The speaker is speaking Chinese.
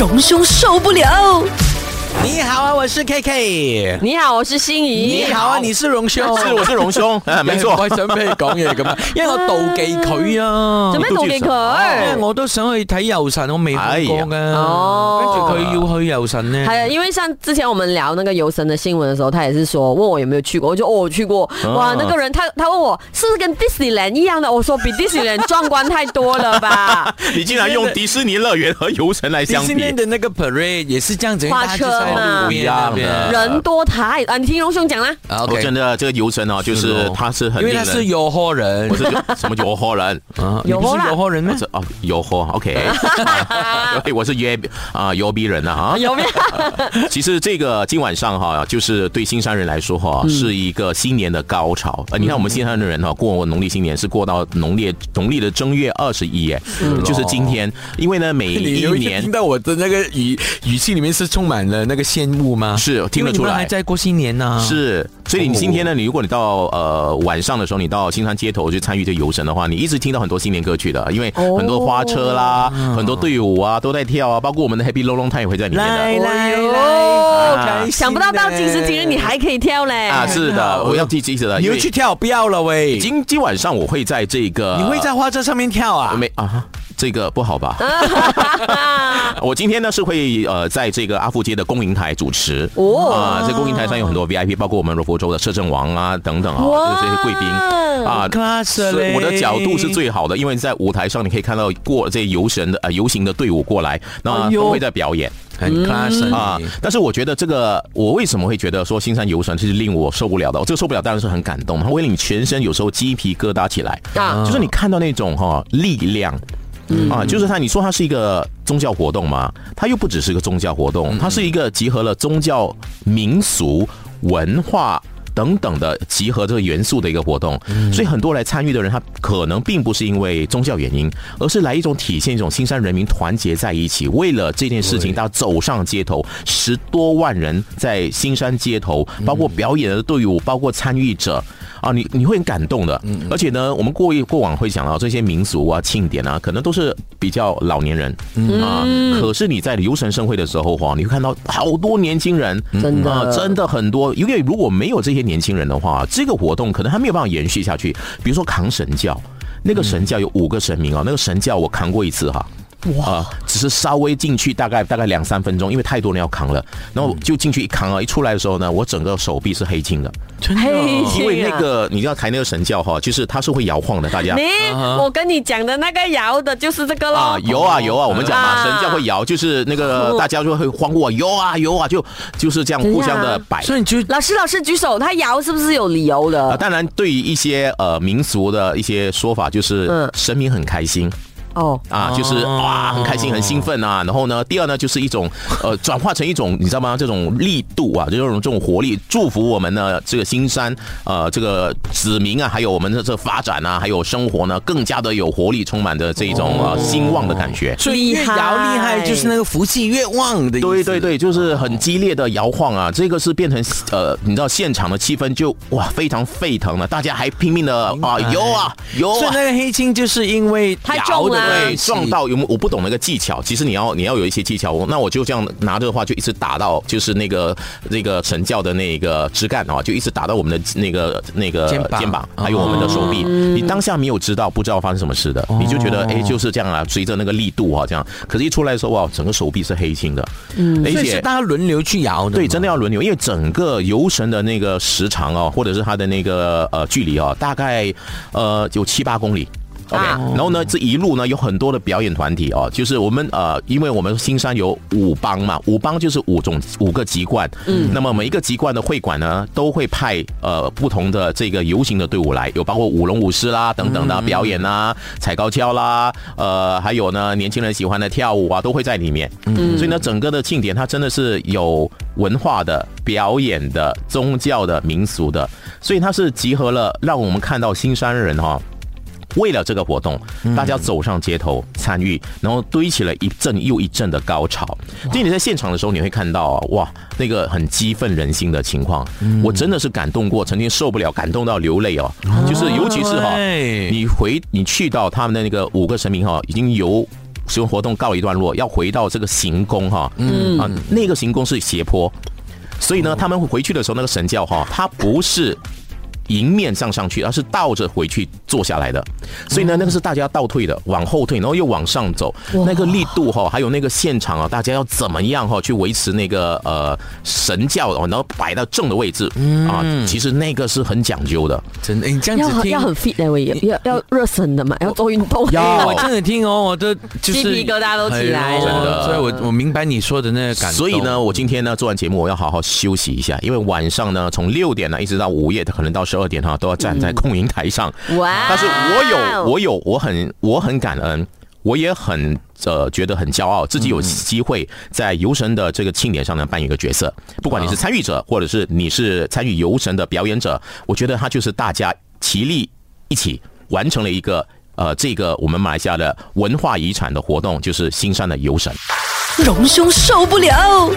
隆兄受不了。你好啊，我是 KK。你好，我是心仪。你好啊，你是荣兄。是，我是荣兄。没错，我想可你讲嘢咁啊，因为我妒忌佢啊。做咩妒忌佢？我都想去睇游神，我未去过噶。哦。跟住佢要去游神呢。系啊，因为像之前我们聊那个游神的新闻的时候，他也是说问我有没有去过，我就哦我去过。哇，那个人他他问我是不是跟迪士尼一样的，我说比迪士尼壮观太多了吧。你竟然用迪士尼乐园和游神来相比。迪士的那个 parade 也是这样子。花车。不一样的人多太啊！你听荣兄讲啦。我真的这个游神呢，就是他是很因为他是游货人，我是什么游货 人啊？不是游货人吗？是啊，游货 OK 我是约啊粤币人呐哈。粤 币。其实这个今晚上哈，就是对新山人来说哈，是一个新年的高潮。呃，你看我们新山的人哈，过农历新年是过到农历农历的正月二十一，耶，就是今天。因为呢，每一年一听到我的那个语语气里面是充满了那个。羡慕吗？是听得出来，还在过新年呢。是，所以你今天呢，你如果你到呃晚上的时候，你到青山街头去参与这游神的话，你一直听到很多新年歌曲的，因为很多花车啦，很多队伍啊都在跳啊，包括我们的 Happy Long Long 他也会在里面的。来来，想不到到今时今日你还可以跳嘞！啊，是的，我要记记着了。你有去跳不要了喂，今今晚上我会在这个，你会在花车上面跳啊？没啊？这个不好吧？我今天呢是会呃，在这个阿富街的公营台主持。哦啊，这公营台上有很多 VIP，包括我们罗佛州的摄政王啊等等啊，这些贵宾啊 c l a s s 我的角度是最好的，因为在舞台上你可以看到过这些游神的啊游行的队伍过来，那都会在表演，很 c l a s s 啊。但是我觉得这个，我为什么会觉得说新山游神是令我受不了的？我这个受不了当然是很感动，它为你全身有时候鸡皮疙瘩起来啊，就是你看到那种哈力量。啊，就是它。你说它是一个宗教活动吗？它又不只是个宗教活动，它是一个集合了宗教、民俗、文化。等等的集合这个元素的一个活动，所以很多来参与的人，他可能并不是因为宗教原因，而是来一种体现一种新山人民团结在一起，为了这件事情，他走上街头，十多万人在新山街头，包括表演的队伍，包括参与者啊，你你会很感动的。而且呢，我们过一过往会想到这些民俗啊、庆典啊，可能都是比较老年人啊，可是你在游神盛会的时候，哈，你会看到好多年轻人，真的真的很多，因为如果没有这些。年轻人的话，这个活动可能还没有办法延续下去。比如说扛神教，那个神教有五个神明啊，那个神教我扛过一次哈。哇！只是稍微进去大概大概两三分钟，因为太多人要扛了，然后就进去一扛啊，一出来的时候呢，我整个手臂是黑青的，黑青。因为那个你知道抬那个神教哈，就是它是会摇晃的，大家。你我跟你讲的那个摇的就是这个了。啊，摇啊摇啊！我们讲嘛，神教会摇，就是那个大家就会欢呼，摇啊摇啊，就就是这样互相的摆。所以就老师老师举手，他摇是不是有理由的？当然，对于一些呃民俗的一些说法，就是神明很开心。哦啊，就是哇，很开心，很兴奋啊！然后呢，第二呢，就是一种呃，转化成一种你知道吗？这种力度啊，这种这种活力，祝福我们的这个新山呃，这个子民啊，还有我们的这发展啊，还有生活呢，更加的有活力，充满着这种呃兴旺的感觉。所以越摇厉害，就是那个福气越旺的。对对对，就是很激烈的摇晃啊！这个是变成呃，你知道现场的气氛就哇非常沸腾了，大家还拼命的啊摇啊摇啊！所以那个黑青就是因为摇的。对，撞到有，我不懂那个技巧。其实你要，你要有一些技巧。我那我就这样拿着的话，就一直打到就是那个那个神教的那个枝干啊，就一直打到我们的那个那个肩膀，还有我们的手臂。你当下没有知道，不知道发生什么事的，你就觉得哎就是这样啊，随着那个力度啊这样。可是，一出来的时候哇，整个手臂是黑青的，而且大家轮流去摇的。对，真的要轮流，因为整个游神的那个时长哦，或者是它的那个呃距离哦，大概呃就七八公里。OK，然后呢，这一路呢有很多的表演团体哦，就是我们呃，因为我们新山有五帮嘛，五帮就是五种五个籍贯，嗯，那么每一个籍贯的会馆呢都会派呃不同的这个游行的队伍来，有包括舞龙舞狮啦等等的表演啊，踩高跷啦，呃，还有呢年轻人喜欢的跳舞啊，都会在里面，嗯，所以呢整个的庆典它真的是有文化的表演的宗教的民俗的，所以它是集合了让我们看到新山人哈。为了这个活动，大家走上街头参与，然后堆起了一阵又一阵的高潮。所以你在现场的时候，你会看到啊，哇，那个很激愤人心的情况。我真的是感动过，曾经受不了，感动到流泪哦。就是尤其是哈，你回你去到他们的那个五个神明哈，已经由使用活动告一段落，要回到这个行宫哈。嗯啊，那个行宫是斜坡，所以呢，他们回去的时候，那个神教哈，它不是。迎面上上去，而是倒着回去坐下来的，所以呢，那个是大家倒退的，往后退，然后又往上走，那个力度哈，还有那个现场啊，大家要怎么样哈，去维持那个呃神教哦，然后摆到正的位置啊，其实那个是很讲究的，真的，你这样子听要很 fit 那位，要要热身的嘛，要做运动。要我听着听哦，我的鸡皮疙瘩都起来了，所以我我明白你说的那个感。所以呢，我今天呢做完节目，我要好好休息一下，因为晚上呢从六点呢一直到午夜，可能到时候。二点哈，都要站在控营台上。哇！但是我有，我有，我很，我很感恩，我也很呃，觉得很骄傲，自己有机会在游神的这个庆典上呢扮演一个角色。不管你是参与者，或者是你是参与游神的表演者，我觉得他就是大家齐力一起完成了一个呃，这个我们买下的文化遗产的活动，就是新山的游神。荣兄受不了。